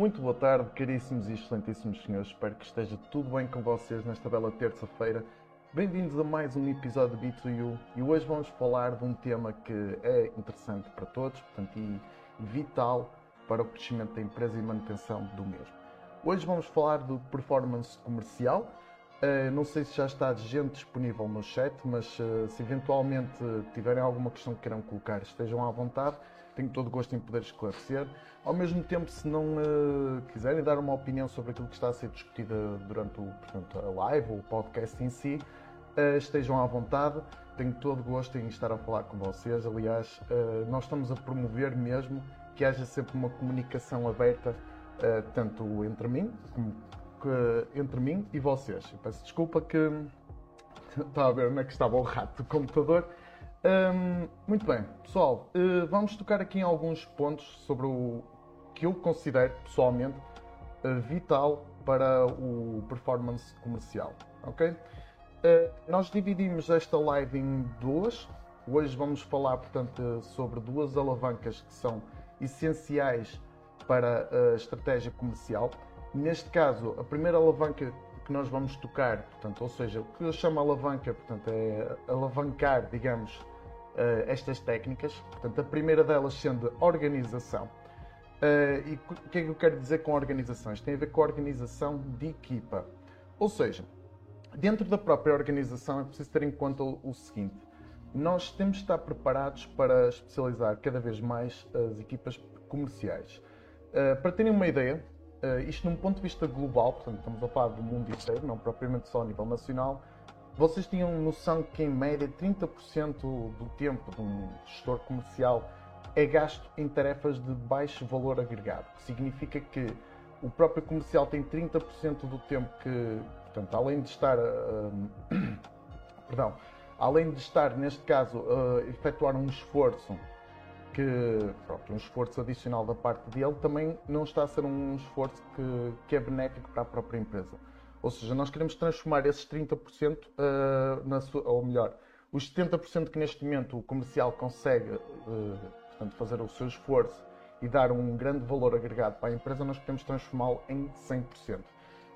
Muito boa tarde, caríssimos e excelentíssimos senhores. Espero que esteja tudo bem com vocês nesta bela terça-feira. Bem-vindos a mais um episódio de B2U e hoje vamos falar de um tema que é interessante para todos portanto, e vital para o crescimento da empresa e manutenção do mesmo. Hoje vamos falar do performance comercial. Uh, não sei se já está gente disponível no chat, mas uh, se eventualmente tiverem alguma questão que queiram colocar, estejam à vontade tenho todo o gosto em poder esclarecer. Ao mesmo tempo, se não uh, quiserem dar uma opinião sobre aquilo que está a ser discutido durante o, portanto, a live ou o podcast em si, uh, estejam à vontade. Tenho todo o gosto em estar a falar com vocês. Aliás, uh, nós estamos a promover mesmo que haja sempre uma comunicação aberta, tanto entre mim como entre mim e vocês. Eu peço desculpa que estava a ver onde é que estava o rato do computador. Um, muito bem, pessoal, uh, vamos tocar aqui em alguns pontos sobre o que eu considero pessoalmente uh, vital para o performance comercial, ok? Uh, nós dividimos esta live em duas. Hoje vamos falar, portanto, sobre duas alavancas que são essenciais para a estratégia comercial. Neste caso, a primeira alavanca que nós vamos tocar, portanto, ou seja, o que eu chamo alavanca, portanto, é alavancar, digamos, uh, estas técnicas. Portanto, a primeira delas sendo organização. Uh, e o que é que eu quero dizer com organizações? Tem a ver com a organização de equipa. Ou seja, dentro da própria organização é preciso ter em conta o, seguinte: nós temos de estar preparados para especializar cada vez mais as equipas comerciais. Uh, para terem uma ideia, uh, isto num ponto de vista global, portanto, estamos a falar do mundo inteiro, não propriamente só a nível nacional, vocês tinham noção que, em média, 30% do tempo de um gestor comercial é gasto em tarefas de baixo valor agregado, que significa que o próprio comercial tem 30% do tempo que, portanto, além de estar, uh, perdão, além de estar, neste caso, a uh, efetuar um esforço que, pronto, um esforço adicional da parte dele, também não está a ser um esforço que, que é benéfico para a própria empresa. Ou seja, nós queremos transformar esses 30%, uh, eh, na sua, ou melhor, os 70% que neste momento o comercial consegue uh, portanto, fazer o seu esforço e dar um grande valor agregado para a empresa, nós queremos transformá-lo em 100%.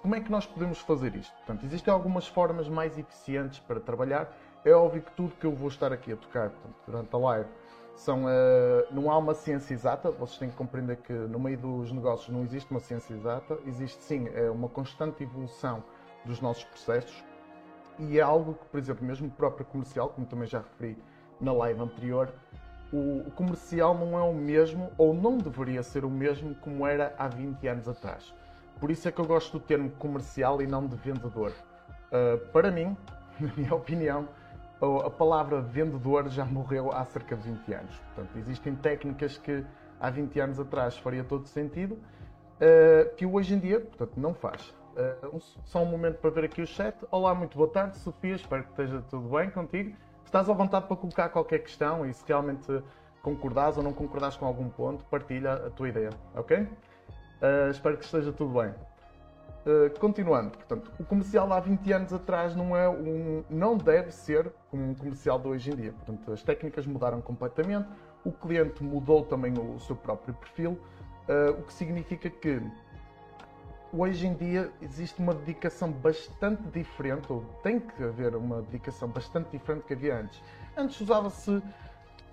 Como é que nós podemos fazer isto? Portanto, existem algumas formas mais eficientes para trabalhar. É óbvio que tudo que eu vou estar aqui a tocar portanto, durante a live são, uh, não há uma ciência exata, vocês têm que compreender que no meio dos negócios não existe uma ciência exata, existe sim é uma constante evolução dos nossos processos e é algo que, por exemplo, mesmo o próprio comercial, como também já referi na live anterior, o comercial não é o mesmo ou não deveria ser o mesmo como era há 20 anos atrás. Por isso é que eu gosto do termo comercial e não de vendedor. Uh, para mim, na minha opinião, a palavra vendedor já morreu há cerca de 20 anos. Portanto, existem técnicas que há 20 anos atrás faria todo sentido, uh, que hoje em dia, portanto, não faz. Uh, só um momento para ver aqui o chat. Olá, muito boa tarde, Sofia, espero que esteja tudo bem contigo. Estás à vontade para colocar qualquer questão e se realmente concordares ou não concordares com algum ponto, partilha a tua ideia, ok? Uh, espero que esteja tudo bem. Uh, continuando, portanto, o comercial há 20 anos atrás não é um, não deve ser como um comercial de hoje em dia. Portanto, as técnicas mudaram completamente, o cliente mudou também o, o seu próprio perfil, uh, o que significa que hoje em dia existe uma dedicação bastante diferente, ou tem que haver uma dedicação bastante diferente que havia antes. Antes usava-se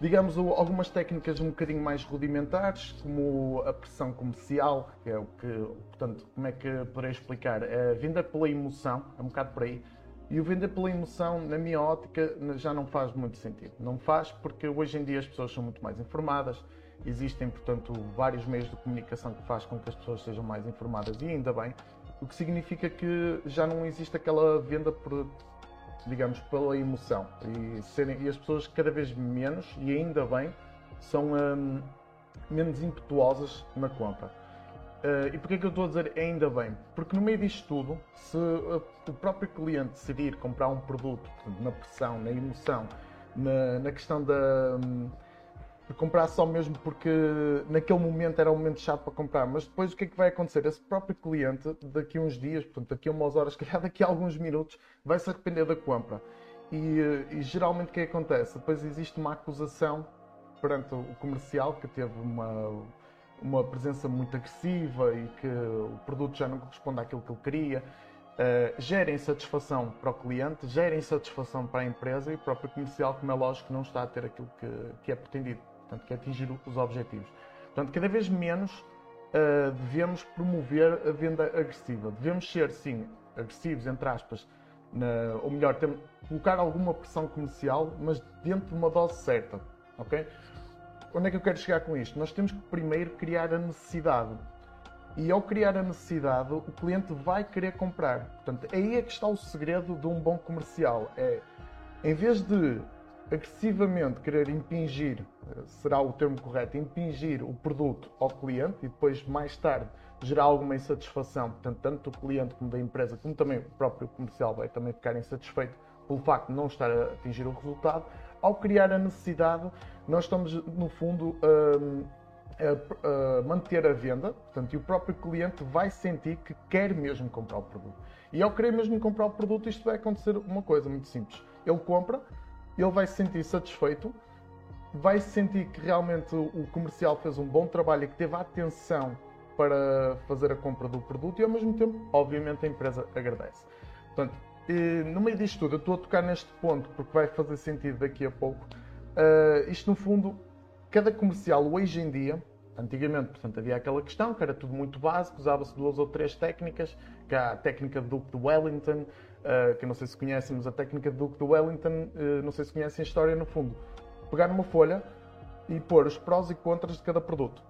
digamos, algumas técnicas um bocadinho mais rudimentares, como a pressão comercial, que é o que, portanto, como é que poderei explicar? É vender pela emoção, é um bocado por aí. E o vender pela emoção, na minha ótica, já não faz muito sentido. Não faz porque hoje em dia as pessoas são muito mais informadas, existem, portanto, vários meios de comunicação que faz com que as pessoas sejam mais informadas e ainda bem, o que significa que já não existe aquela venda por digamos, pela emoção. E, serem, e as pessoas cada vez menos, e ainda bem, são hum, menos impetuosas na compra. Uh, e porquê que eu estou a dizer ainda bem? Porque no meio disto tudo, se uh, o próprio cliente decidir comprar um produto na pressão, na emoção, na, na questão da. Um, comprar só mesmo porque naquele momento era um momento chato para comprar, mas depois o que é que vai acontecer? Esse próprio cliente, daqui a uns dias, portanto, daqui a umas horas, calhar daqui a alguns minutos, vai se arrepender da compra. E, eh, e geralmente o que, é que acontece? Depois existe uma acusação perante o comercial que teve uma. uma presença muito agressiva e que o produto já não corresponde àquilo que ele queria. Uh, gera insatisfação para o cliente, gera insatisfação para a empresa e o próprio comercial, como é lógico, não está a ter aquilo que, que é pretendido, portanto, que é atingir os objetivos. Portanto, cada vez menos uh, devemos promover a venda agressiva. Devemos ser, sim, agressivos, entre aspas, na, ou melhor, ter, colocar alguma pressão comercial, mas dentro de uma dose certa. Ok? Onde é que eu quero chegar com isto? Nós temos que primeiro criar a necessidade. E ao criar a necessidade, o cliente vai querer comprar. Portanto, aí é que está o segredo de um bom comercial. É, em vez de agressivamente querer impingir, será o termo correto, impingir o produto ao cliente e depois mais tarde gerar alguma insatisfação, portanto, tanto do cliente como da empresa, como também o próprio comercial vai também ficar insatisfeito pelo facto de não estar a atingir o resultado, ao criar a necessidade, nós estamos, no fundo, a, a, manter a venda, portanto, e o próprio cliente vai sentir que quer mesmo comprar o produto. E ao querer mesmo comprar o produto, isto vai acontecer uma coisa muito simples. Ele compra, ele vai se sentir satisfeito, vai sentir que realmente o comercial fez um bom trabalho e que teve atenção para fazer a compra do produto e ao mesmo tempo, obviamente, a empresa agradece. Portanto, no meio disto tudo, eu estou a tocar neste ponto porque vai fazer sentido daqui a pouco. Uh, isto, no fundo, cada comercial hoje em dia, antigamente, portanto, havia aquela questão que era tudo muito básico, usava-se duas ou três técnicas, que há a técnica do Duque de Wellington, uh, que não sei se conhecem, mas a técnica do Duque de Wellington, uh, não sei se conhecem a história, no fundo, pegar uma folha e pôr os prós e contras de cada produto.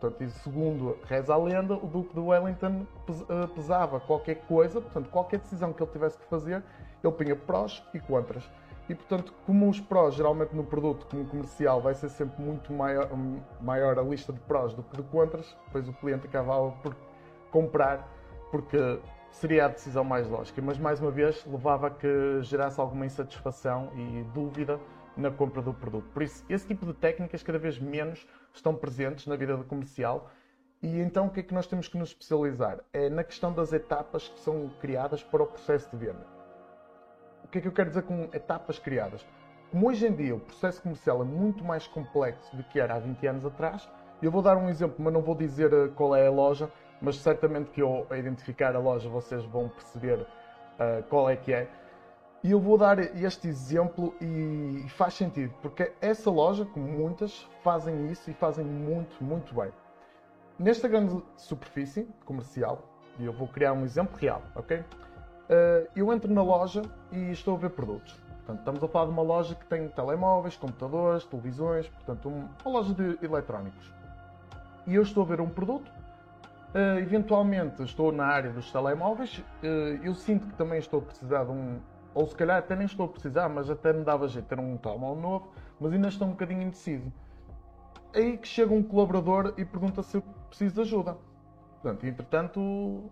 Portanto, e segundo reza a lenda, o Duque de Wellington eh, pesava qualquer coisa, portanto, qualquer decisão que ele tivesse que fazer, ele punha prós e contras. E, portanto, como os prós, geralmente no produto como comercial, vai ser sempre muito maior, maior a lista de prós do que de contras, depois o cliente acabava por comprar, porque seria a decisão mais lógica. Mas, mais uma vez, levava a que gerasse alguma insatisfação e dúvida na compra do produto. Por isso, esse tipo de técnicas cada vez menos estão presentes na vida do comercial. E então o que é que nós temos que nos especializar? É na questão das etapas que são criadas para o processo de venda. O que é que eu quero dizer com etapas criadas? Como hoje em dia o processo comercial é muito mais complexo do que era há 20 anos atrás, eu vou dar um exemplo, mas não vou dizer eh, qual é a loja, mas certamente que eu, a identificar a loja, vocês vão perceber uh, qual é que é. E eu vou dar este exemplo e faz sentido, porque essa loja, como muitas, fazem isso e fazem muito, muito bem. Nesta grande superfície comercial, e eu vou criar um exemplo real, ok? Eh, eu entro na loja e estou a ver produtos. Portanto, estamos a falar de uma loja que tem telemóveis, computadores, televisões, portanto, uma loja de eletrónicos. E eu estou a ver um produto, uh, eventualmente estou na área dos telemóveis, uh, eu sinto que também estou a precisar de um, ou se calhar até nem estou a precisar, mas até me dava jeito ter um telemóvel novo, mas ainda estou um bocadinho indeciso. Aí que chega um colaborador e pergunta se eu preciso de ajuda. Portanto, entretanto,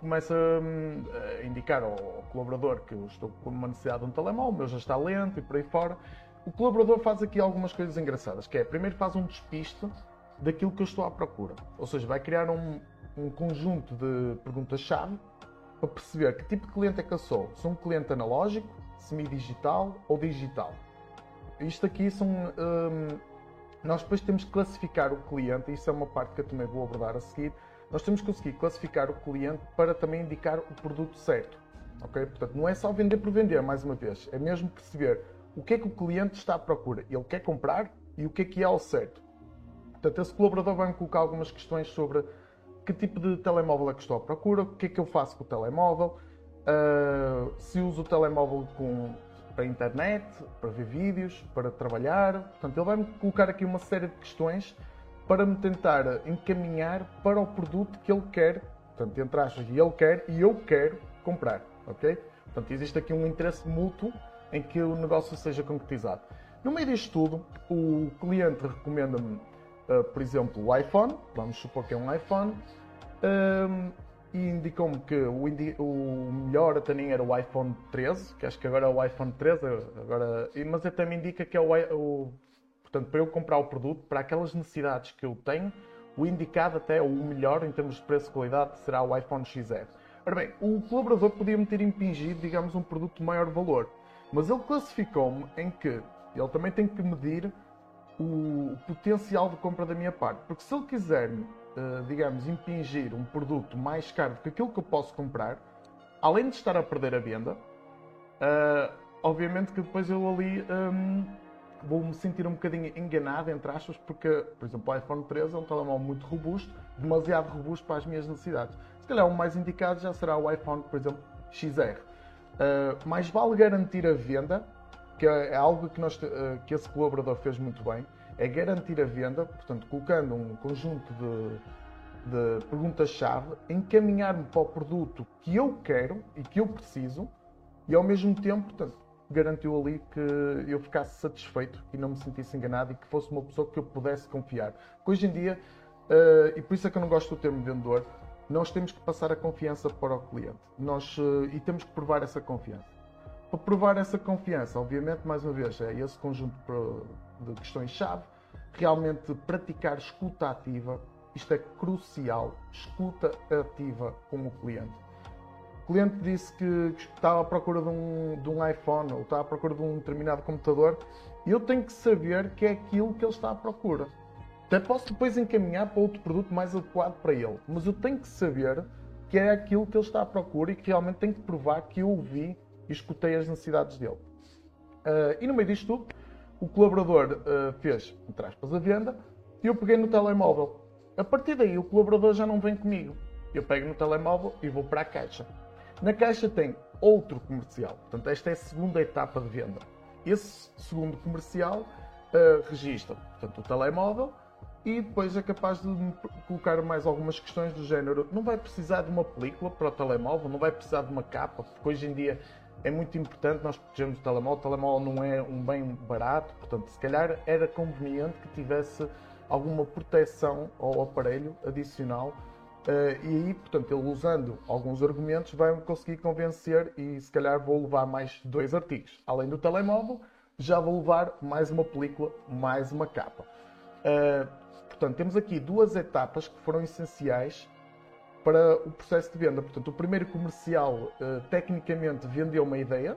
começa hum, a indicar ao colaborador que eu estou com uma necessidade de um telemóvel, o meu já está lento e por aí fora. O colaborador faz aqui algumas coisas engraçadas, que é, primeiro faz um despiste daquilo que eu estou à procura. Ou seja, vai criar um, um conjunto de perguntas-chave para perceber que tipo de cliente é que eu sou. Sou um cliente analógico, semi-digital ou digital. Isto aqui são. Hum, nós depois temos que classificar o cliente, e isso é uma parte que eu também vou abordar a seguir. Nós temos que conseguir classificar o cliente para também indicar o produto certo. Ok? Portanto, não é só vender por vender, mais uma vez. É mesmo perceber o que é que o cliente está à procura. Ele quer comprar e o que é que é ao certo. Portanto, esse colaborador vai-me colocar algumas questões sobre que tipo de telemóvel é que estou à procura, o que é que eu faço com o telemóvel, uh, se uso o telemóvel com, para internet, para ver vídeos, para trabalhar. Portanto, ele vai-me colocar aqui uma série de questões para me tentar encaminhar para o produto que ele quer, portanto, entre aspas, ele quer e eu quero comprar, ok? Portanto, existe aqui um interesse mútuo em que o negócio seja concretizado. No meio disto tudo, o cliente recomenda-me uh, por exemplo, o iPhone, vamos supor que é um iPhone, um, e indicou-me que o, indi o, melhor até nem era o iPhone 13, que acho que agora é o iPhone 13, agora, mas até me indica que é o, o, Portanto, para eu comprar o produto, para aquelas necessidades que eu tenho, o indicado até, o melhor em termos de preço e qualidade, será o iPhone XR. Ora bem, o colaborador podia-me ter impingido, digamos, um produto de maior valor, mas ele classificou-me em que ele também tem que medir o, potencial de compra da minha parte. Porque se ele quiser, uh, digamos, impingir um produto mais caro do que aquilo que eu posso comprar, além de estar a perder a venda, uh, obviamente que depois eu ali um, vou-me sentir um bocadinho enganado, entre aspas, porque, por exemplo, o iPhone 13 é um telemóvel muito robusto, demasiado robusto para as minhas necessidades. Se calhar o mais indicado já será o iPhone, por exemplo, XR. Uh, mais vale garantir a venda, que é algo que, nós, uh, que esse colaborador fez muito bem, é garantir a venda, portanto, colocando um conjunto de, de perguntas-chave, encaminhar-me para o produto que eu quero e que eu preciso, e ao mesmo tempo, portanto, garantiu ali que eu ficasse satisfeito e não me sentisse enganado e que fosse uma pessoa que eu pudesse confiar. Porque hoje em dia, uh, e por isso é que eu não gosto do termo vendedor, nós temos que passar a confiança para o cliente nós, uh, e temos que provar essa confiança. Para provar essa confiança, obviamente, mais uma vez, é esse conjunto de questões-chave, realmente praticar escuta ativa, isto é crucial, escuta ativa com o cliente o cliente disse que estava à procura de um, de um iPhone ou está à procura de um determinado computador e eu tenho que saber que é aquilo que ele está à procura. Até posso depois encaminhar para outro produto mais adequado para ele, mas eu tenho que saber que é aquilo que ele está à procura e que realmente tenho que provar que eu ouvi e escutei as necessidades dele. Uh, e no meio disto tudo, o colaborador uh, fez, entre aspas, a venda e eu peguei no telemóvel. A partir daí, o colaborador já não vem comigo. Eu pego no telemóvel e vou para a caixa. Na caixa tem outro comercial. Portanto, esta é a segunda etapa de venda. Esse segundo comercial uh, registra portanto, o telemóvel e depois é capaz de colocar mais algumas questões do género. Não vai precisar de uma película para o telemóvel, não vai precisar de uma capa, porque hoje em dia é muito importante nós protegermos o telemóvel. O telemóvel não é um bem barato, portanto, se calhar era conveniente que tivesse alguma proteção ao aparelho adicional Uh, e aí, portanto, ele usando alguns argumentos vai conseguir convencer e se calhar vou levar mais dois artigos. Além do telemóvel, já vou levar mais uma película, mais uma capa. Uh, portanto, temos aqui duas etapas que foram essenciais para o processo de venda. Portanto, o primeiro comercial, uh, tecnicamente, vendeu uma ideia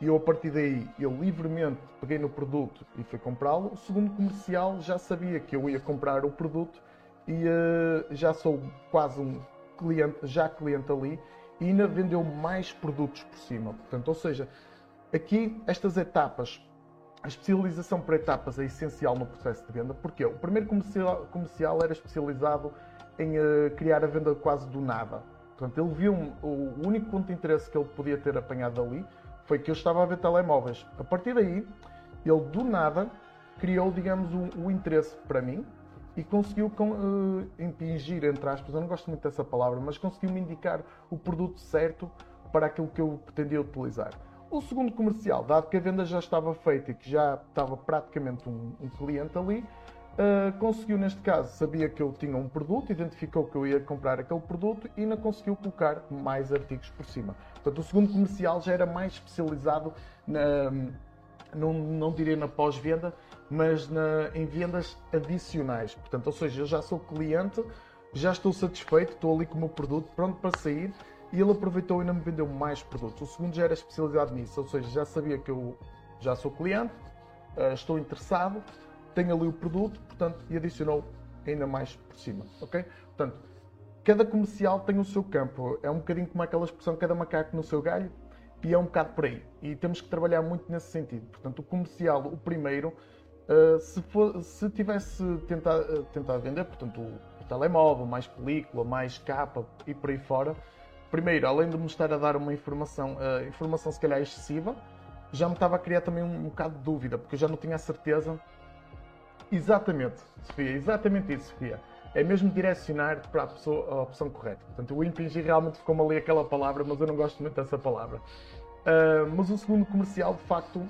e eu, a partir daí, eu livremente peguei no produto e fui comprá-lo. O segundo comercial já sabia que eu ia comprar o produto e uh, já sou quase um cliente, já cliente ali e ainda vendeu mais produtos por cima. Portanto, ou seja, aqui estas etapas, a especialização por etapas é essencial no processo de venda, porque o primeiro comercial, comercial era especializado em uh, criar a venda quase do nada. Portanto, ele viu o único ponto de interesse que ele podia ter apanhado ali foi que eu estava a ver telemóveis. A partir daí, ele do nada criou, digamos, o um interesse para mim, e conseguiu uh, impingir, entre aspas, eu não gosto muito dessa palavra, mas conseguiu me indicar o produto certo para aquilo que eu pretendia utilizar. O segundo comercial, dado que a venda já estava feita e que já estava praticamente um, um cliente ali, uh, conseguiu, neste caso, sabia que eu tinha um produto, identificou que eu ia comprar aquele produto e ainda conseguiu colocar mais artigos por cima. Portanto, o segundo comercial já era mais especializado na, não, não diria na pós-venda, mas na, em vendas adicionais. Portanto, ou seja, eu já sou cliente, já estou satisfeito, estou ali com o meu produto pronto para sair e ele aproveitou e ainda me vendeu mais produtos. O segundo já era especializado nisso, ou seja, já sabia que eu já sou cliente, eh, estou interessado, tenho ali o produto, portanto, e adicionou ainda mais por cima, ok? Portanto, cada comercial tem o seu campo. É um bocadinho como aquela expressão, cada macaco no seu galho, e é um bocado por aí. E temos que trabalhar muito nesse sentido. Portanto, o comercial, o primeiro, Uh, se, for, se, tivesse tentado, uh, tentado vender, portanto, o, telemóvel, mais película, mais capa e por aí fora, primeiro, além de me estar a dar uma informação, uh, informação se calhar excessiva, já me estava a criar também um, um bocado de dúvida, porque eu já não tinha a certeza. Exatamente, Sofia, exatamente isso, Sofia. É mesmo direcionar para a, pessoa, a opção correta. Portanto, o impingir realmente ficou-me ali aquela palavra, mas eu não gosto muito dessa palavra. Uh, mas o segundo comercial, de facto,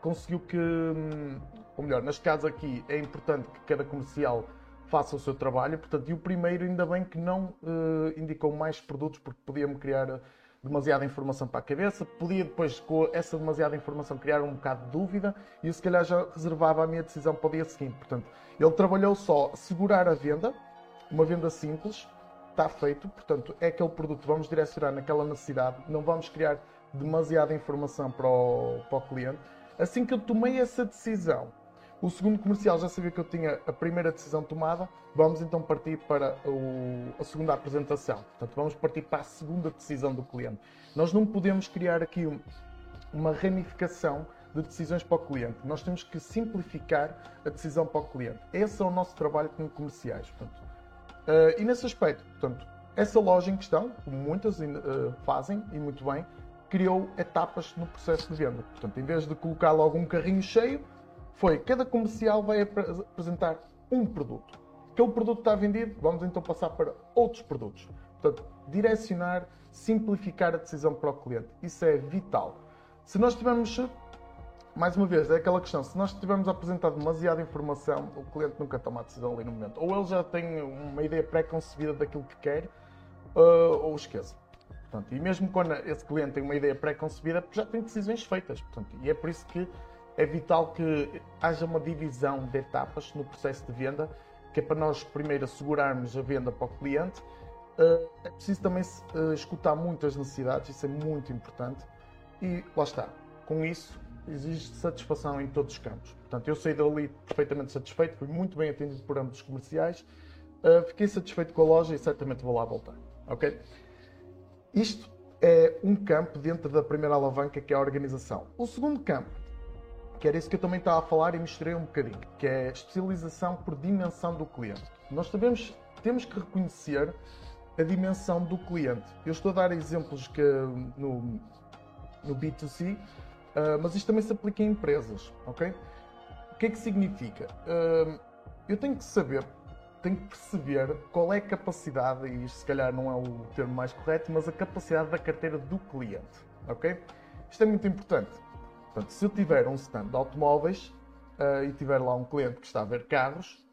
conseguiu que hum, ou melhor, neste caso aqui é importante que cada comercial faça o seu trabalho, portanto, e o primeiro ainda bem que não uh, indicou mais produtos porque podia-me criar demasiada informação para a cabeça, podia depois com essa demasiada informação criar um bocado de dúvida e eu se calhar já reservava a minha decisão para o dia seguinte. Portanto, ele trabalhou só segurar a venda, uma venda simples, está feito, portanto, é aquele produto, vamos direcionar naquela necessidade, não vamos criar demasiada informação para o, para o cliente. Assim que eu tomei essa decisão, O segundo comercial já sabia que eu tinha a primeira decisão tomada, vamos então partir para o, a segunda apresentação. Portanto, vamos partir para a segunda decisão do cliente. Nós não podemos criar aqui um, uma ramificação de decisões para o cliente. Nós temos que simplificar a decisão para o cliente. Esse é o nosso trabalho como comerciais. Portanto, uh, e nesse aspecto, portanto, essa loja em questão, como muitas uh, fazem e muito bem, criou etapas no processo de venda. Portanto, em vez de colocar logo um carrinho cheio, foi cada comercial vai apresentar um produto. Aquele produto está vendido, vamos então passar para outros produtos. Portanto, direcionar, simplificar a decisão para o cliente. Isso é vital. Se nós tivermos, mais uma vez, é aquela questão, se nós tivermos apresentado demasiada informação, o cliente nunca toma a decisão ali no momento. Ou ele já tem uma ideia pré-concebida daquilo que quer, uh, ou esqueça. Portanto, e mesmo quando esse cliente tem uma ideia pré-concebida, já tem decisões feitas. Portanto, e é por isso que é vital que haja uma divisão de etapas no processo de venda, que é para nós primeiro assegurarmos a venda para o cliente. Uh, é preciso também uh, escutar muitas necessidades, isso é muito importante. E lá está, com isso existe satisfação em todos os campos. Portanto, eu saí dali perfeitamente satisfeito, fui muito bem atendido por ambos os comerciais, uh, fiquei satisfeito com a loja e certamente vou lá voltar. Ok? Isto é um campo dentro da primeira alavanca que é a organização. O segundo campo, que era isso que eu também estava a falar e misturei um bocadinho, que é especialização por dimensão do cliente. Nós sabemos, temos que reconhecer a dimensão do cliente. Eu estou a dar exemplos que no, no B2C, uh, ah, mas isto também se aplica em empresas, ok? O que é que significa? Uh, eu tenho que saber tem que perceber qual é a capacidade, e isto se calhar não é o termo mais correto, mas a capacidade da carteira do cliente. Ok? Isto é muito importante. Portanto, se eu tiver um stand de automóveis uh, e tiver lá um cliente que está a ver carros,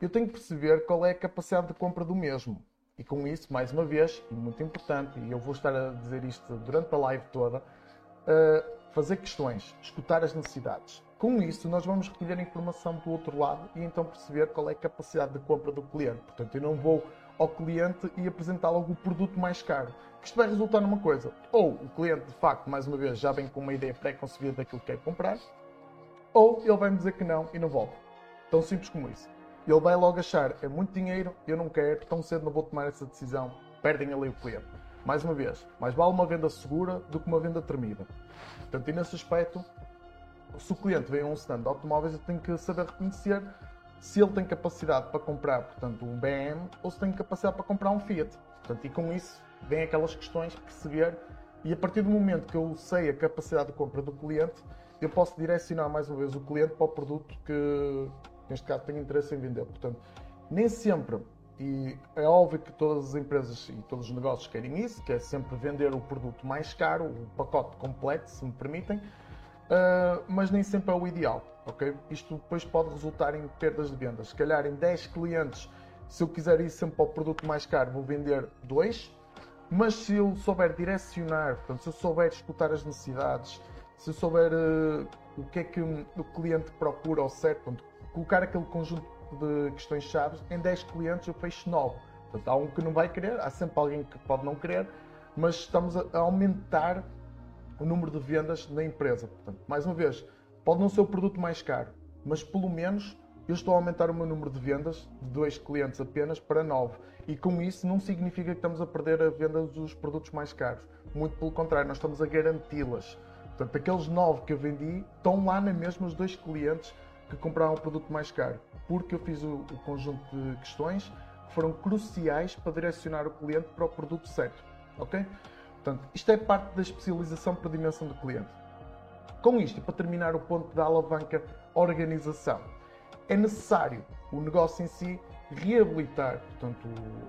eu tenho que perceber qual é a capacidade de compra do mesmo. E com isso, mais uma vez, e muito importante, e eu vou estar a dizer isto durante a live toda, uh, fazer questões, escutar as necessidades. Com isso, nós vamos recolher informação do outro lado e então perceber qual é a capacidade de compra do cliente. Portanto, eu não vou ao cliente e apresentar logo o produto mais caro. Isto vai resultar numa coisa: ou o cliente, de facto, mais uma vez, já vem com uma ideia pré-concebida daquilo que quer comprar, ou ele vai me dizer que não e não volta. Tão simples como isso. Ele vai logo achar: é muito dinheiro, eu não quero, tão cedo não vou tomar essa decisão. Perdem ali o cliente. Mais uma vez, mais vale uma venda segura do que uma venda tremida. Portanto, e nesse aspecto, se o cliente vem a um stand de automóveis, eu tenho que saber reconhecer se ele tem capacidade para comprar, portanto, um BM ou se tem capacidade para comprar um Fiat. Portanto, e com isso vem aquelas questões, perceber, e a partir do momento que eu sei a capacidade de compra do cliente, eu posso direcionar mais uma vez o cliente para o produto que, neste caso, tem interesse em vender. Portanto, nem sempre, e é óbvio que todas as empresas e todos os negócios querem isso, que é sempre vender o produto mais caro, o pacote completo, se me permitem, uh, mas nem sempre é o ideal. Okay? Isto depois pode resultar em perdas de vendas. Se calhar em 10 clientes, se eu quiser ir sempre para o produto mais caro, vou vender 2, mas se eu souber direcionar, portanto, se eu souber escutar as necessidades, se eu souber uh, o que é que o cliente procura ao certo, portanto, colocar aquele conjunto de questões-chave, em 10 clientes eu fecho 9. Portanto, há um que não vai querer, há sempre alguém que pode não querer, mas estamos a aumentar o número de vendas na empresa. Portanto, mais uma vez, pode não ser o produto mais caro, mas pelo menos eu estou a aumentar o meu número de vendas de dois clientes apenas para nove. E com isso não significa que estamos a perder a venda dos produtos mais caros. Muito pelo contrário, nós estamos a garanti-las. Portanto, aqueles nove que eu vendi estão lá na mesma os dois clientes que compraram o produto mais caro. Porque eu fiz o, o conjunto de questões que foram cruciais para direcionar o cliente para o produto certo. Ok? Portanto, isto é parte da especialização por dimensão do cliente. Com isto, para terminar o ponto da alavanca organização, é necessário o negócio em si reabilitar portanto,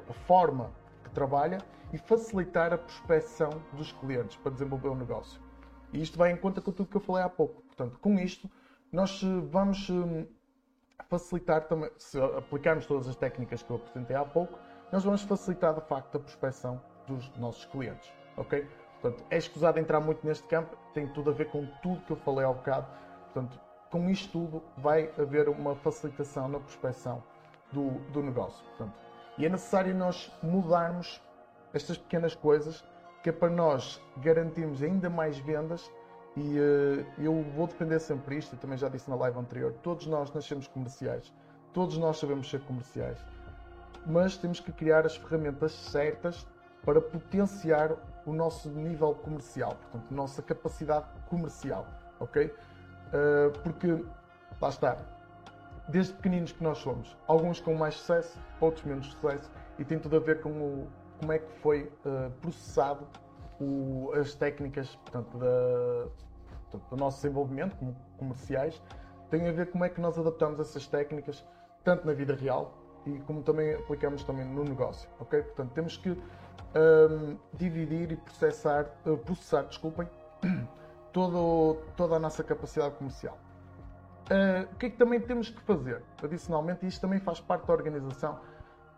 a forma que trabalha e facilitar a prospecção dos clientes para desenvolver o negócio. E isto vai em conta com tudo que eu falei há pouco. Portanto, com isto, nós eh, vamos eh, facilitar também, se aplicarmos todas as técnicas que eu apresentei há pouco, nós vamos facilitar de facto a prospecção dos nossos clientes ok? Portanto, é escusado entrar muito neste campo, tem tudo a ver com tudo que eu falei ao bocado. Portanto, com isto tudo vai haver uma facilitação na prospecção do, do negócio. Portanto, e é necessário nós mudarmos estas pequenas coisas que é para nós garantirmos ainda mais vendas E uh, eu vou defender sempre isto, também já disse na live anterior: todos nós nascemos comerciais, todos nós sabemos ser comerciais, mas temos que criar as ferramentas certas para potenciar o nosso nível comercial, portanto, nossa capacidade comercial, ok? Uh, porque, lá está, desde pequeninos que nós somos, alguns com mais sucesso, outros menos sucesso, e tem tudo a ver com o, como é que foi uh, processado o, as técnicas portanto, da, portanto, do nosso desenvolvimento como comerciais, tem a ver como é que nós adaptamos essas técnicas, tanto na vida real e como também aplicamos também no negócio, ok? Portanto, temos que um, dividir e processar, uh, processar, desculpem, todo, toda a nossa capacidade comercial. Uh, o que é que também temos que fazer? Adicionalmente, isto também faz parte da organização,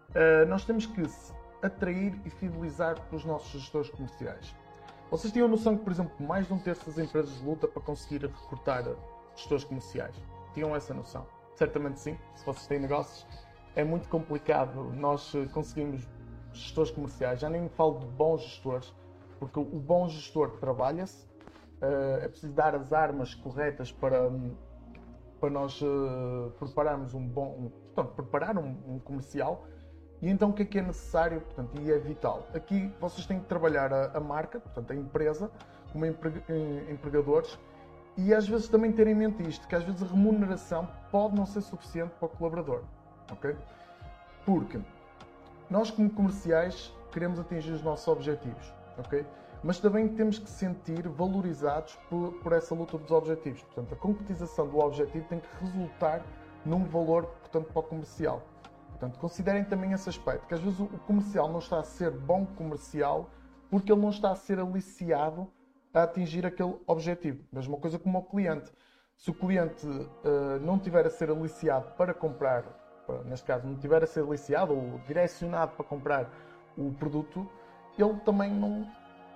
uh, nós temos que atrair e fidelizar os nossos gestores comerciais. Vocês tinham noção que, por exemplo, mais de um terço das empresas luta para conseguir recrutar gestores comerciais? Tinham essa noção? Certamente sim. Se vocês têm negócios, é muito complicado nós conseguirmos gestores comerciais. Já nem falo de bons gestores, porque o bom gestor trabalha-se, é preciso dar as armas corretas para, para nós uh, prepararmos um bom, portanto, preparar um, um, comercial. E então o que é que é necessário, portanto, e é vital? Aqui vocês têm que trabalhar a, a marca, portanto, a empresa, como empregadores, e às vezes também ter em mente isto, que às vezes a remuneração pode não ser suficiente para o colaborador, ok? Porque nós, como comerciais, queremos atingir os nossos objetivos, ok? Mas também temos que sentir valorizados por, por essa luta dos objetivos. Portanto, a concretização do objetivo tem que resultar num valor, portanto, para o comercial. Portanto, considerem também esse aspecto, que às vezes o comercial não está a ser bom comercial porque ele não está a ser aliciado a atingir aquele objetivo. Mesma coisa como o cliente. Se o cliente uh, não tiver a ser aliciado para comprar neste caso, não tiver a ser aliciado ou direcionado para comprar o produto, ele também não,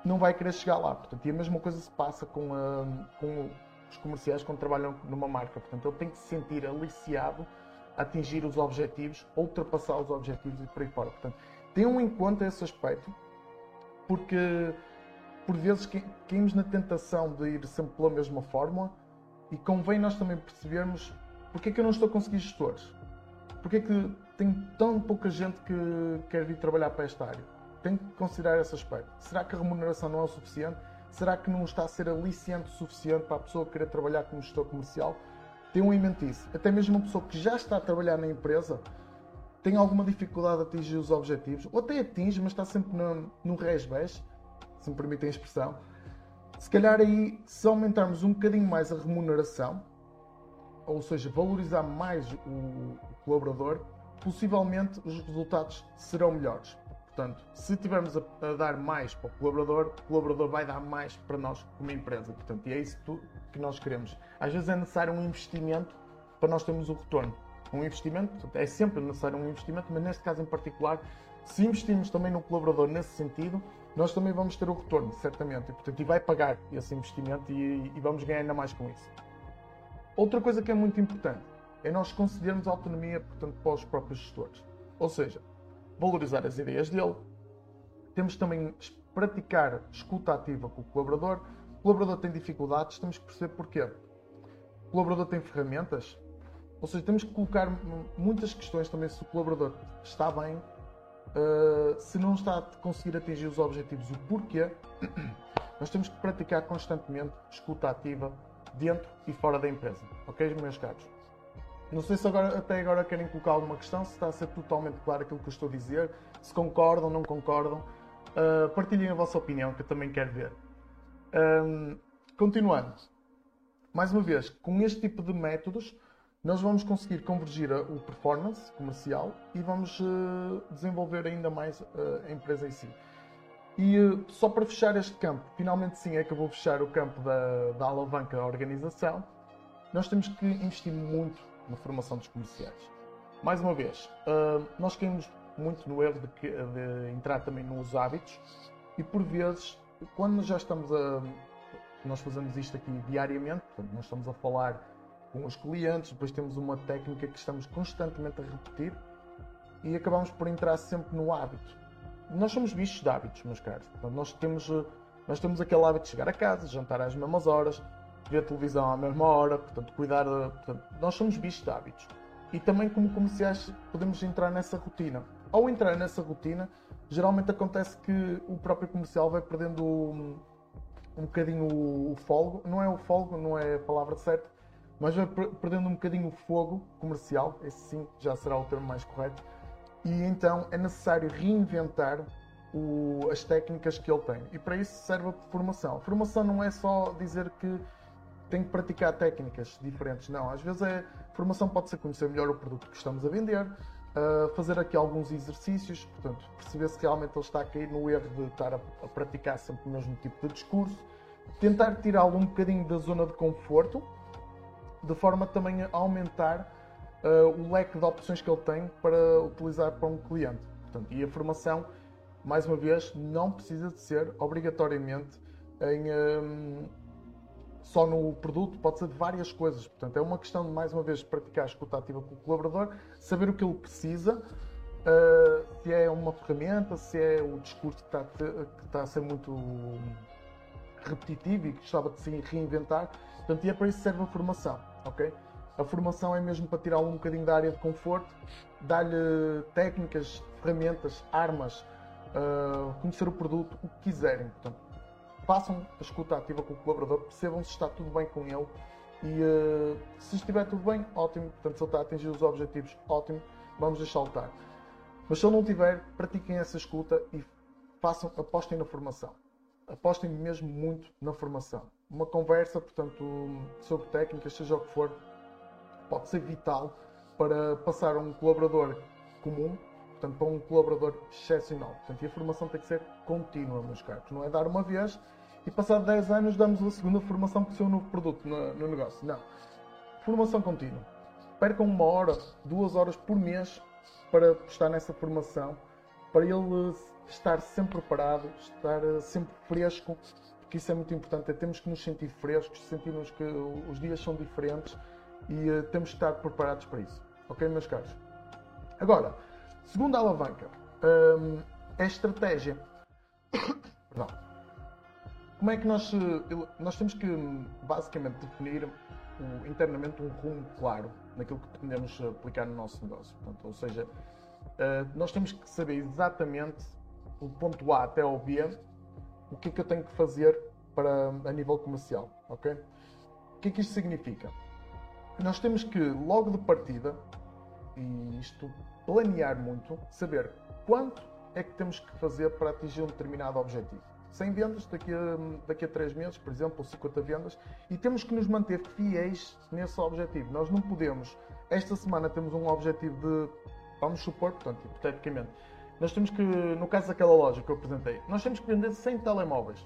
não vai querer chegar lá. Portanto, e a mesma coisa se passa com, a, com os comerciais quando trabalham numa marca. Portanto, ele tem que se sentir aliciado a atingir os objetivos, ultrapassar os objetivos e por aí fora. Portanto, tenham em conta esse aspecto, porque por vezes caímos na tentação de ir sempre pela mesma fórmula e convém nós também percebermos porque é que eu não estou a conseguir gestores. Porquê é que tem tão pouca gente que quer vir trabalhar para esta área? Tem que considerar esse aspecto. Será que a remuneração não é o suficiente? Será que não está a ser aliciante o suficiente para a pessoa querer trabalhar como gestor comercial? Tenham em mente isso. Até mesmo uma pessoa que já está a trabalhar na empresa tem alguma dificuldade a atingir os objetivos, ou até atinge, mas está sempre no, no resbés, se me permitem a expressão. Se calhar aí, se aumentarmos um bocadinho mais a remuneração, ou seja, valorizar mais o colaborador, possivelmente os resultados serão melhores. Portanto, se estivermos a, a, dar mais para o colaborador, o colaborador vai dar mais para nós como empresa. Portanto, e é isso que nós queremos. Às vezes é necessário um investimento para nós termos o retorno. Um investimento, portanto, é sempre necessário um investimento, mas neste caso em particular, se investirmos também no colaborador nesse sentido, nós também vamos ter o retorno, certamente. E, portanto, e vai pagar esse investimento e, e vamos ganhar ainda mais com isso. Outra coisa que é muito importante é nós concedermos autonomia, portanto, para os próprios gestores. Ou seja, valorizar as ideias dele. Temos também praticar escuta ativa com o colaborador. O colaborador tem dificuldades, temos que perceber porquê. O colaborador tem ferramentas, ou seja, temos que colocar muitas questões também se o colaborador está bem, uh, se não está a conseguir atingir os objetivos, o porquê. Nós temos que praticar constantemente escuta ativa, dentro e fora da empresa. Ok, meus caros? Não sei se agora, até agora querem colocar alguma questão, se está a ser totalmente claro aquilo que eu estou a dizer, se concordam, não concordam. Uh, partilhem a vossa opinião, que eu também quero ver. Um, continuando. Mais uma vez, com este tipo de métodos, nós vamos conseguir convergir o performance comercial e vamos uh, desenvolver ainda mais uh, a empresa em si. E uh, só para fechar este campo, finalmente sim é que eu vou fechar o campo da, da alavanca organização, nós temos que investir muito na formação dos comerciais. Mais uma vez, uh, nós caímos muito no erro de, que, de, entrar também nos hábitos e por vezes, quando já estamos a. Nós fazemos isto aqui diariamente, portanto, nós estamos a falar com os clientes, depois temos uma técnica que estamos constantemente a repetir e acabamos por entrar sempre no hábito nós somos bichos de hábitos, meus caros. Portanto, nós temos uh, nós temos aquele hábito de chegar a casa, jantar às mesmas horas, ver televisão à mesma hora, portanto, cuidar. De, portanto, nós somos bichos de hábitos. E também, como comerciais, podemos entrar nessa rotina. Ao entrar nessa rotina, geralmente acontece que o próprio comercial vai perdendo um, um bocadinho o folgo. Não é o folgo, não é a palavra certa, mas vai perdendo um bocadinho o fogo comercial. Esse sim já será o termo mais correto. E então é necessário reinventar o, as técnicas que ele tem. E para isso serve a formação. A formação não é só dizer que tem que praticar técnicas diferentes, não. Às vezes é, formação pode ser conhecer melhor o produto que estamos a vender, uh, fazer aqui alguns exercícios, portanto, perceber se realmente ele está a cair no erro de estar a, a praticar sempre o mesmo tipo de discurso, tentar tirá-lo um bocadinho da zona de conforto, de forma também a aumentar uh, o leque de opções que ele tem para utilizar para um cliente. Portanto, e a formação mais uma vez, não precisa de ser obrigatoriamente em, um, só no produto, pode ser várias coisas. Portanto, é uma questão de, mais uma vez, praticar a escuta ativa com o colaborador, saber o que ele precisa, uh, se é uma ferramenta, se é o discurso que está, que está a ser muito repetitivo e que gostava de se reinventar. Portanto, e é para isso que serve a formação, ok? A formação é mesmo para tirá-lo um bocadinho da área de conforto, dar-lhe técnicas, ferramentas, armas uh, conhecer o produto, o que quiserem. Portanto, façam a escuta ativa com o colaborador, percebam se está tudo bem com ele e uh, se estiver tudo bem, ótimo. Portanto, se ele está a atingir os objetivos, ótimo, vamos deixá-lo estar. Mas se ele não tiver, pratiquem essa escuta e façam, apostem na formação. Apostem mesmo muito na formação. Uma conversa, portanto, sobre técnicas, seja o que for, pode ser vital para passar a um colaborador comum portanto, para um colaborador excepcional. Portanto, e a formação tem que ser contínua, meus caros. Não é dar uma vez e passado 10 anos damos a segunda formação com o seu novo produto no, no negócio. Não. Formação contínua. Percam uma hora, duas horas por mês para estar nessa formação, para ele estar sempre preparado, estar eh, sempre fresco, porque isso é muito importante. É, temos que nos sentir frescos, sentirmos que os dias são diferentes e uh, temos que estar preparados para isso. Ok, meus caros? Agora, Segunda alavanca hum, é a estratégia. Perdão. Como é que nós, nós temos que basicamente definir o, internamente um rumo claro naquilo que pretendemos aplicar no nosso negócio. Portanto, ou seja, uh, nós temos que saber exatamente o ponto A até ao B o que é que eu tenho que fazer para, a nível comercial. ok? O que é que isto significa? Nós temos que, logo de partida, e isto planear muito, saber quanto é que temos que fazer para atingir um determinado objetivo. 100 vendas daqui a, daqui a 3 meses, por exemplo, ou 50 vendas, e temos que nos manter fiéis nesse objetivo. Nós não podemos, esta semana temos um objetivo de, vamos supor, portanto, hipoteticamente, nós temos que, no caso daquela loja que eu apresentei, nós temos que vender 100 telemóveis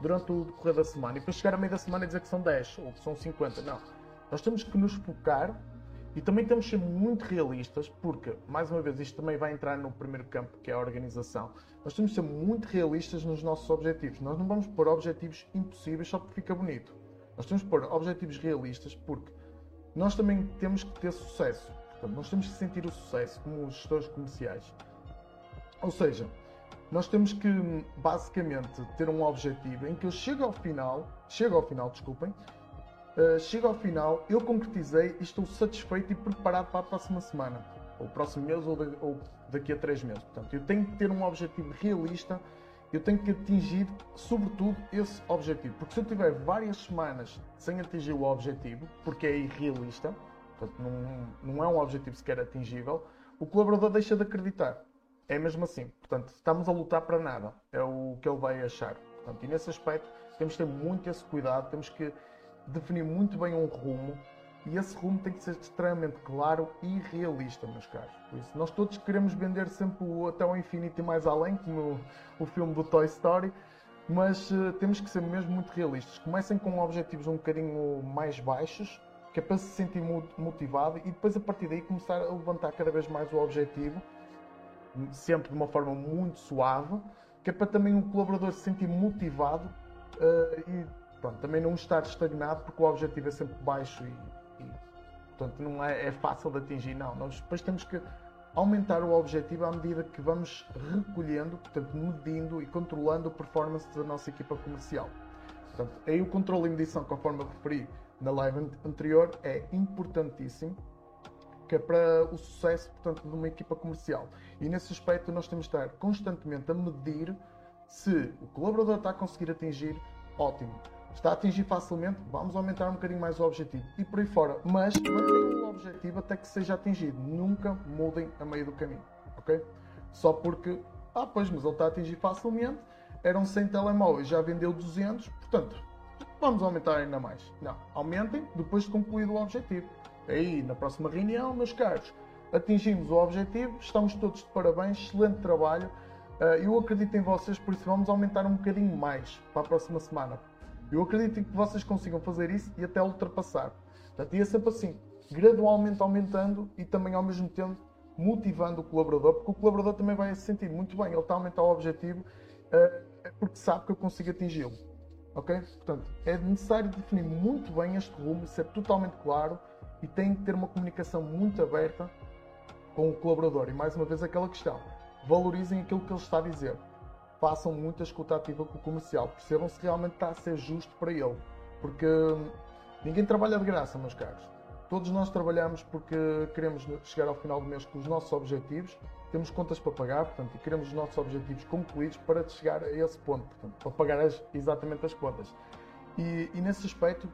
durante o decorrer da semana e depois chegar a meio da semana dizer que são 10 ou que são 50. Não. Nós temos que nos focar e também temos que ser muito realistas, porque, mais uma vez, isto também vai entrar no primeiro campo, que é a organização. Nós temos que ser muito realistas nos nossos objetivos. Nós não vamos pôr objetivos impossíveis só porque fica bonito. Nós temos que pôr objetivos realistas porque nós também temos que ter sucesso. Portanto, nós temos que sentir o sucesso como gestores comerciais. Ou seja, nós temos que basicamente ter um objetivo em que eu chego ao final, chego ao final, desculpem, uh, chego ao final, eu concretizei e estou satisfeito e preparado para a próxima semana, ou próximo mês, ou, de, ou daqui a três meses. Portanto, eu tenho que ter um objetivo realista, eu tenho que atingir, sobretudo, esse objetivo. Porque se eu tiver várias semanas sem atingir o objetivo, porque é irrealista, portanto, não, não é um objetivo sequer atingível, o colaborador deixa de acreditar. É mesmo assim. Portanto, estamos a lutar para nada. É o que ele vai achar. Portanto, e nesse aspecto, temos que ter muito esse cuidado, temos que definir muito bem um rumo e esse rumo tem que ser extremamente claro e realista, meus caros. Por isso, nós todos queremos vender sempre o até ao infinito e mais além, como o filme do Toy Story, mas uh, temos que ser mesmo muito realistas. Comecem com objetivos um bocadinho mais baixos, que é para se sentir motivado e depois a partir daí começar a levantar cada vez mais o objetivo, sempre de uma forma muito suave, que é para também o colaborador se sentir motivado uh, e pronto, também não estar estagnado porque o objetivo é sempre baixo e, e portanto não é, é, fácil de atingir, não. Nós depois temos que aumentar o objetivo à medida que vamos recolhendo, portanto, medindo e controlando a performance da nossa equipa comercial. Portanto, aí o controle e medição, conforme eu referi na live anterior, é importantíssimo que é para o sucesso portanto, de uma equipa comercial. E nesse aspecto nós temos de estar constantemente a medir se o colaborador está a conseguir atingir, ótimo. Está a atingir facilmente, vamos aumentar um bocadinho mais o objetivo. E por aí fora. Mas mantenham o objetivo até que seja atingido. Nunca mudem a meio do caminho. Ok? Só porque, ah, pois, mas ele está a atingir facilmente. Eram 100 telemóveis, já vendeu 200. Portanto, vamos aumentar ainda mais. Não, aumentem depois de concluído o objetivo. Aí, na próxima reunião, meus caros, atingimos o objetivo, estamos todos de parabéns, excelente trabalho. Uh, eu acredito em vocês, por isso vamos aumentar um bocadinho mais para a próxima semana. Eu acredito que vocês consigam fazer isso e até ultrapassar. Portanto, ia sempre assim, gradualmente aumentando e também ao mesmo tempo motivando o colaborador, porque o colaborador também vai se sentir muito bem, ele está a aumentar o objetivo uh, porque sabe que eu consigo atingi-lo. Ok? Portanto, é necessário definir muito bem este rumo, ser totalmente claro e tem que ter uma comunicação muito aberta com o colaborador. E mais uma vez aquela questão, valorizem aquilo que ele está a dizer façam muita escuta ativa com o comercial, percebam se realmente está a ser justo para ele. Porque ninguém trabalha de graça, meus caros. Todos nós trabalhamos porque queremos chegar ao final do mês com os nossos objetivos, temos contas para pagar, portanto, e queremos os nossos objetivos concluídos para chegar a esse ponto, portanto, para pagar as, exatamente as contas. E, e nesse aspecto,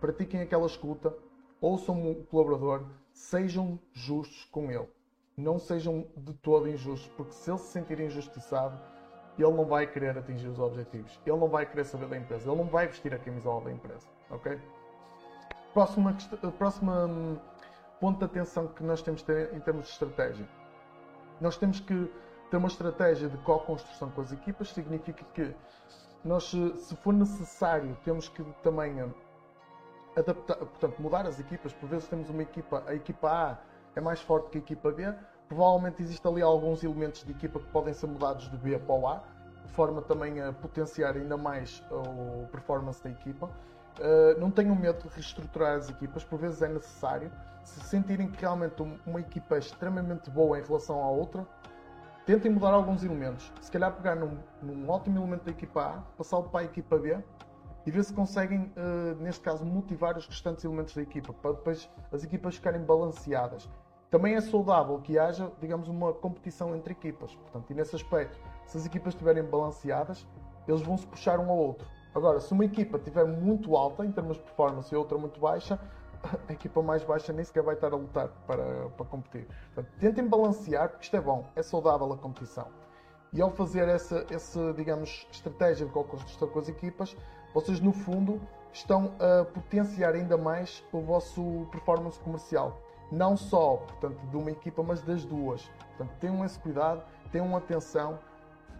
pratiquem aquela escuta, ouçam o colaborador, sejam justos com ele. Não sejam de todo injustos, porque se ele se sentir injustiçado, ele não vai querer atingir os objetivos. Ele não vai querer saber da empresa. Ele não vai vestir a camisola da empresa. Ok? Próxima, próxima hum, ponto de atenção que nós temos ter em termos de estratégia. Nós temos que ter uma estratégia de co-construção com as equipas. Significa que nós, se for necessário, temos que também hum, adaptar, portanto, mudar as equipas. Por vezes temos uma equipa, a equipa A é mais forte que a equipa B Provavelmente existe ali alguns elementos de equipa que podem ser mudados do B para o A, de forma também a potenciar ainda mais a performance da equipa. Uh, não tenham medo de reestruturar as equipas, por vezes é necessário. Se sentirem que realmente uma equipa é extremamente boa em relação à outra, tentem mudar alguns elementos. Se calhar pegar num, num ótimo elemento da equipa A, passá-lo para a equipa B e ver se conseguem, uh, neste caso, motivar os restantes elementos da equipa, para depois as equipas ficarem balanceadas também é saudável que haja, digamos, uma competição entre equipas. Portanto, e nesse aspecto, se as equipas estiverem balanceadas, eles vão se puxar um ao outro. Agora, se uma equipa estiver muito alta em termos de performance e outra muito baixa, a equipa mais baixa nem sequer vai estar a lutar para, para competir. Portanto, tentem balancear, porque isto é bom, é saudável a competição. E ao fazer essa, essa digamos, estratégia de construção com as equipas, vocês no fundo estão a potenciar ainda mais o vosso performance comercial não só portanto, de uma equipa, mas das duas. Portanto, tenham esse cuidado, tenham atenção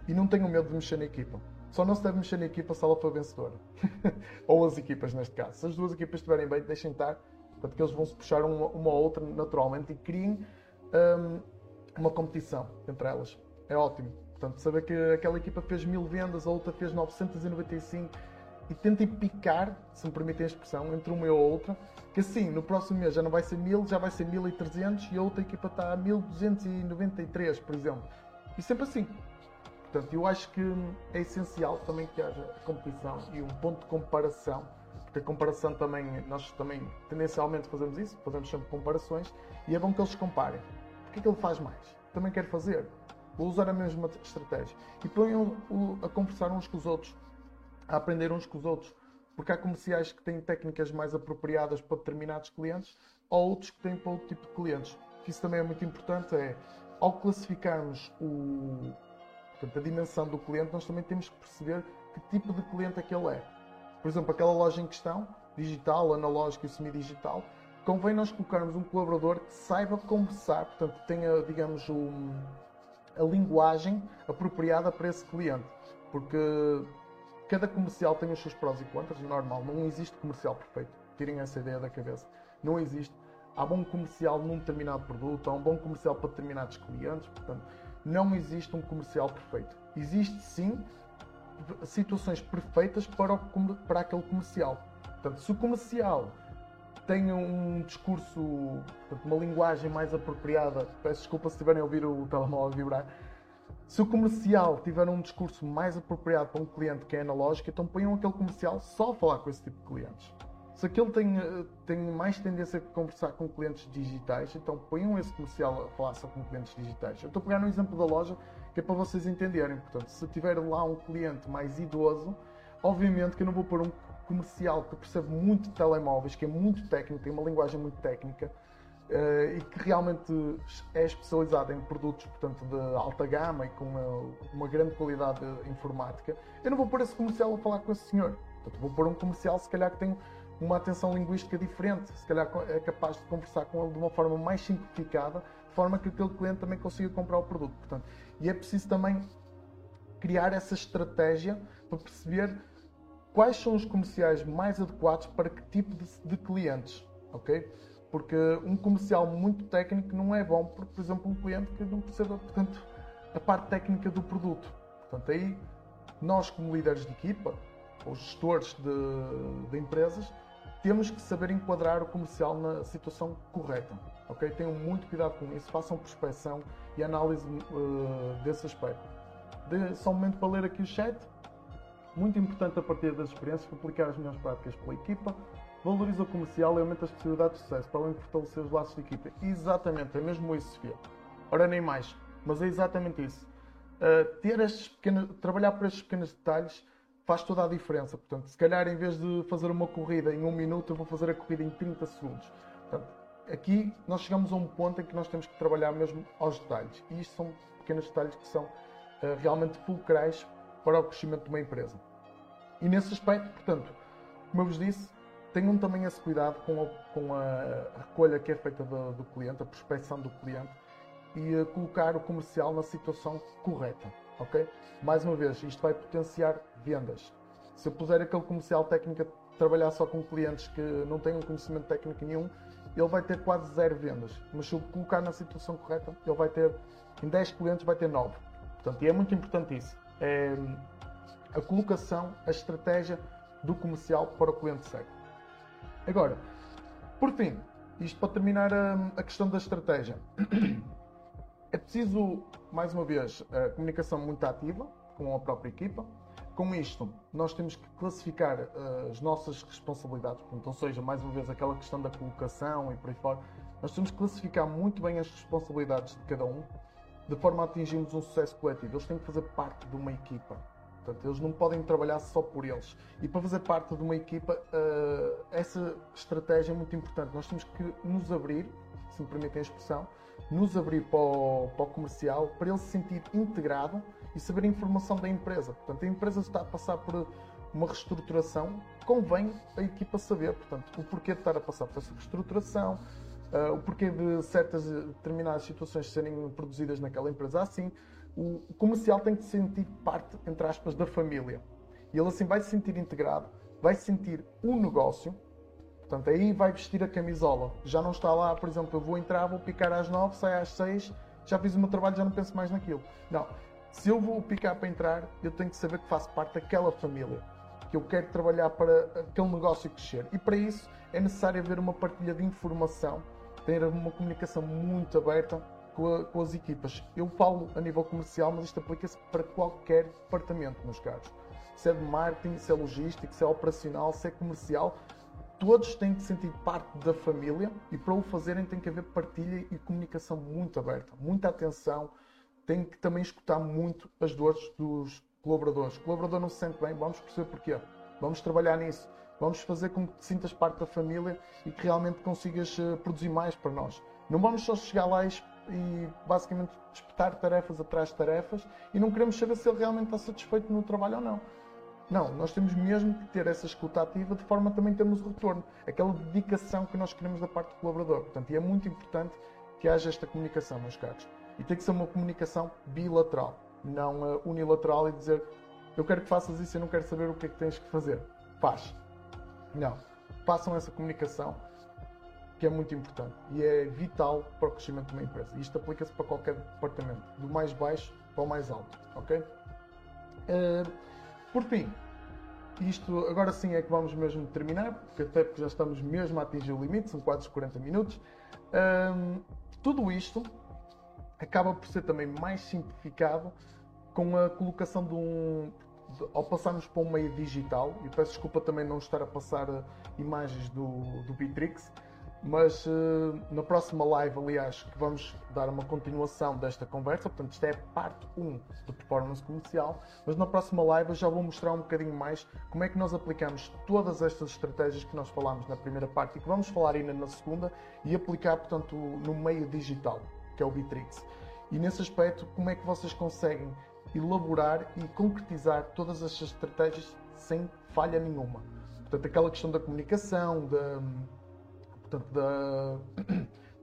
e não tenham medo de mexer na equipa. Só não se deve mexer na equipa se ela for vencedora. Ou as equipas, neste caso. Se as duas equipas estiverem bem, deixem estar, portanto, que eles vão se puxar uma, uma ou outra naturalmente e criem um, uma competição entre elas. É ótimo. Portanto, saber que aquela equipa fez mil vendas, a outra fez 995 e tentem picar, se me permitem a expressão, entre uma e outra, que assim, no próximo mês já não vai ser 1000, já vai ser 1300 e a outra equipa está a 1293, por exemplo. E sempre assim. Portanto, eu acho que é essencial também que haja competição e um ponto de comparação, porque a comparação também, nós também tendencialmente fazemos isso, fazemos sempre comparações, e é bom que eles comparem. Porque é que ele faz mais? Também quer fazer. Vou usar a mesma estratégia. E ponham a conversar uns com os outros a aprender uns com os outros. Porque há comerciais que têm técnicas mais apropriadas para determinados clientes ou outros que têm para outro tipo de clientes. Isso também é muito importante, é ao classificarmos o, portanto, a dimensão do cliente, nós também temos que perceber que tipo de cliente é que ele é. Por exemplo, aquela loja em questão, digital, analógico e semi-digital, convém nós colocarmos um colaborador que saiba conversar, portanto, tenha, digamos, um, a linguagem apropriada para esse cliente. Porque cada comercial tem os seus prós e contras, normal, não existe comercial perfeito. Tirem essa ideia da cabeça. Não existe. Há bom comercial num determinado produto, há um bom comercial para determinados clientes, portanto, não existe um comercial perfeito. Existe sim situações perfeitas para, o, para aquele comercial. Portanto, se o comercial tenha um discurso, portanto, uma linguagem mais apropriada. Peço desculpa se estiverem a ouvir o telemóvel vibrar. Se o comercial tiver um discurso mais apropriado para um cliente que é analógico, então ponham aquele comercial só a falar com esse tipo de clientes. Se aquele tem, eh, tem mais tendência a conversar com clientes digitais, então ponham esse comercial a falar só com clientes digitais. Eu estou a pegar no exemplo da loja que é para vocês entenderem. Portanto, se tiver lá um cliente mais idoso, obviamente que eu não vou pôr um comercial que percebe muito de telemóveis, que é muito técnico, tem uma linguagem muito técnica uh, e que realmente é especializado em produtos portanto, de alta gama e com uma, uma, grande qualidade informática, eu não vou pôr esse comercial a falar com esse senhor. Portanto, vou pôr um comercial, se calhar, que tem uma atenção linguística diferente, se calhar é capaz de conversar com ele de uma forma mais simplificada, de forma que aquele cliente também consiga comprar o produto. Portanto, e é preciso também criar essa estratégia para perceber quais são os comerciais mais adequados para que tipo de, de clientes, ok? Porque um comercial muito técnico não é bom, por exemplo, um cliente que não perceba, portanto, a parte técnica do produto. Portanto, aí nós, como líderes de equipa, ou gestores de, de empresas, temos que saber enquadrar o comercial na situação correta. Ok? Tenham muito cuidado com isso, façam prospecção e análise uh, desse aspecto. De, só um momento para ler aqui o chat. Muito importante a partir das experiências, aplicar as melhores práticas pela equipa, valoriza o comercial e aumenta as possibilidades de sucesso, para além de fortalecer os laços de equipa. Exatamente, é mesmo isso, Sofia. Ora, nem mais, mas é exatamente isso. Uh, ter estes pequenos, trabalhar por estes pequenos detalhes faz toda a diferença. Portanto, se calhar em vez de fazer uma corrida em um minuto, eu vou fazer a corrida em 30 segundos. Portanto, aqui nós chegamos a um ponto em que nós temos que trabalhar mesmo aos detalhes. E isto são pequenos detalhes que são uh, realmente fulcrais para o crescimento de uma empresa. E nesse aspecto, portanto, como eu vos disse, tenham também esse cuidado com a, com a recolha que é feita do, do cliente, a prospecção do cliente e colocar o comercial na situação correta ok? Mais uma vez, isto vai potenciar vendas. Se eu puser aquele comercial técnico a trabalhar só com clientes que não têm conhecimento técnico nenhum, ele vai ter quase zero vendas. Mas se eu colocar na situação correta, ele vai ter, em 10 clientes, vai ter 9. Portanto, e é muito importante isso. É a colocação, a estratégia do comercial para o cliente certo. Agora, por fim, isto para terminar a, a questão da estratégia. É preciso, mais uma vez, a comunicação muito ativa com a própria equipa. Com isto, nós temos que classificar uh, as nossas responsabilidades, portanto, ou seja, mais uma vez, aquela questão da colocação e por aí fora. Nós temos que classificar muito bem as responsabilidades de cada um, de forma a atingirmos um sucesso coletivo. Eles têm que fazer parte de uma equipa. Portanto, eles não podem trabalhar só por eles. E para fazer parte de uma equipa, uh, essa estratégia é muito importante. Nós temos que nos abrir, se me permitem a expressão, nos abrir para o, para o comercial, para ele se sentir integrado e saber a informação da empresa. Portanto, a empresa está a passar por uma reestruturação, convém a equipa saber, portanto, o porquê de estar a passar por essa reestruturação, uh, o porquê de certas determinadas situações serem produzidas naquela empresa assim. O, comercial tem que se sentir parte, entre aspas, da família. E ele assim vai se sentir integrado, vai se sentir um negócio, Portanto, aí vai vestir a camisola. Já não está lá, por exemplo, eu vou entrar, vou picar às 9, saio às 6, já fiz o meu trabalho, já não penso mais naquilo. Não. Se eu vou picar para entrar, eu tenho que saber que faço parte daquela família. Que eu quero trabalhar para aquele negócio crescer. E para isso é necessário haver uma partilha de informação, ter uma comunicação muito aberta com, a, com as equipas. Eu falo a nível comercial, mas isto aplica-se para qualquer departamento, meus caros. Se é de marketing, se é logístico, se é operacional, se é comercial, todos têm que sentir parte da família e para o fazerem tem que haver partilha e comunicação muito aberta, muita atenção, tem que também escutar muito as dores dos colaboradores. O colaborador não se sente bem, vamos perceber porquê. Vamos trabalhar nisso. Vamos fazer com que te sintas parte da família e que realmente consigas eh, produzir mais para nós. Não vamos só chegar lá e, e basicamente espetar tarefas atrás de tarefas e não queremos saber se ele realmente está satisfeito no trabalho ou não. Não, nós temos mesmo que ter essa escuta ativa de forma a também termos o retorno, aquela dedicação que nós queremos da parte do colaborador. Portanto, e é muito importante que haja esta comunicação, meus caros. E tem que ser uma comunicação bilateral, não uh, unilateral e dizer eu quero que faças isso, eu não quero saber o que é que tens que fazer. Faz. Não. Façam essa comunicação que é muito importante e é vital para o crescimento de uma empresa. Isto aplica-se para qualquer departamento, do mais baixo para o mais alto, ok? Uh, por fim, isto agora sim é que vamos mesmo terminar, porque até porque já estamos mesmo a atingir o limite, são quase 40 minutos. Um, tudo isto acaba por ser também mais simplificado com a colocação de um. Ao passarmos para um meio digital, e peço desculpa também não estar a passar uh, imagens do, do Bitrix, mas uh, na próxima live, aliás, que vamos dar uma continuação desta conversa, portanto, isto é parte 1 do performance comercial, mas na próxima live eu já vou mostrar um bocadinho mais como é que nós aplicamos todas estas estratégias que nós falámos na primeira parte e que vamos falar ainda na segunda e aplicar, portanto, no meio digital, que é o Bitrix. E nesse aspecto, como é que vocês conseguem elaborar e concretizar todas estas estratégias sem falha nenhuma? Portanto, aquela questão da comunicação, da, portanto, da,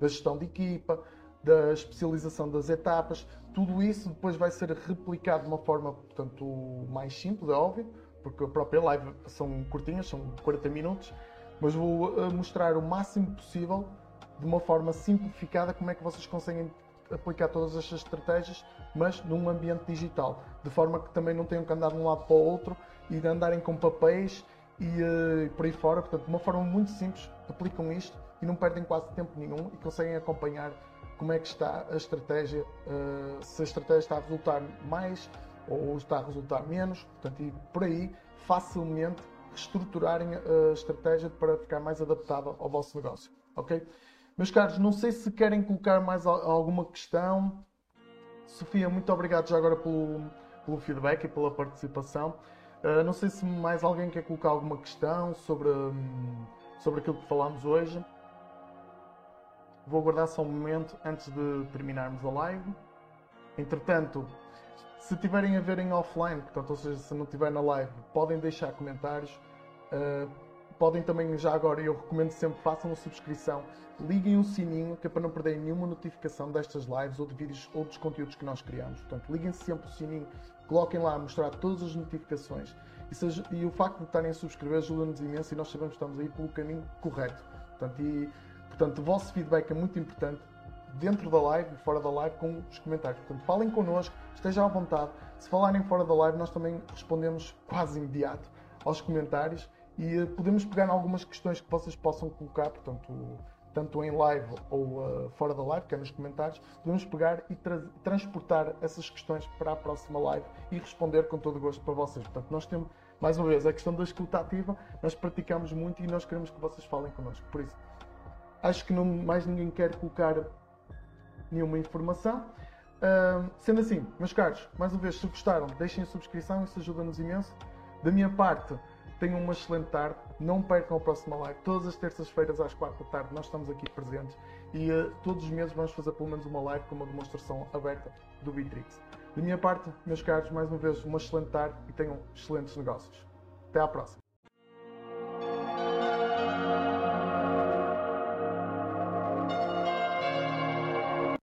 da gestão de equipa, da especialização das etapas, tudo isso depois vai ser replicado de uma forma portanto, mais simples, é óbvio, porque a própria live são curtinhas, são 40 minutos, mas vou eh, mostrar o máximo possível de uma forma simplificada como é que vocês conseguem aplicar todas estas estratégias, mas num ambiente digital, de forma que também não tenham que andar de um lado para o outro e andarem com papéis e uh, por aí fora. Portanto, de uma forma muito simples, aplicam isto e não perdem quase tempo nenhum e conseguem acompanhar como é que está a estratégia, uh, se a estratégia está a resultar mais ou está a resultar menos. Portanto, e por aí facilmente reestruturarem a estratégia para ficar mais adaptada ao vosso negócio. Ok? Meus caros, não sei se querem colocar mais alguma questão. Sofia, muito obrigado já agora pelo, pelo feedback e pela participação. Uh, não sei se mais alguém quer colocar alguma questão sobre, um, sobre aquilo que falámos hoje. Vou aguardar só um momento antes de terminarmos a live. Entretanto, se tiverem a ver em offline, portanto, ou seja, se não estiver na live, podem deixar comentários. Uh, podem também, já agora, eu recomendo sempre, façam a subscrição, liguem o sininho, que é para não perderem nenhuma notificação destas lives ou de vídeos ou dos conteúdos que nós criamos. Portanto, liguem sempre o sininho, coloquem lá a mostrar todas as notificações. E, seja, e o facto de estarem a subscrever ajuda-nos imenso e nós sabemos que estamos aí pelo caminho correto. Portanto, e, portanto, o vosso feedback é muito importante dentro da live e fora da live com os comentários. Portanto, falem connosco, estejam à vontade. Se falarem fora da live, nós também respondemos quase imediato aos comentários e uh, podemos pegar em algumas questões que vocês possam colocar, portanto, tanto em live ou uh, fora da live, que é nos comentários, podemos pegar e tra transportar essas questões para a próxima live e responder com todo o gosto para vocês. Portanto, nós temos, mais uma vez, a questão da escuta ativa, nós praticamos muito e nós queremos que vocês falem connosco. Por isso, acho que não, mais ninguém quer colocar nenhuma informação. Uh, sendo assim, meus caros, mais uma vez, se gostaram, deixem a subscrição, isso ajuda-nos imenso. Da minha parte, Tenham uma excelente tarde. Não percam a próxima live. Todas as terças-feiras às 4 da tarde nós estamos aqui presentes e uh, todos os meses vamos fazer pelo menos uma live com uma demonstração aberta do Bitrix. Da minha parte, meus caros, mais uma vez, uma excelente tarde e tenham excelentes negócios. Até à próxima.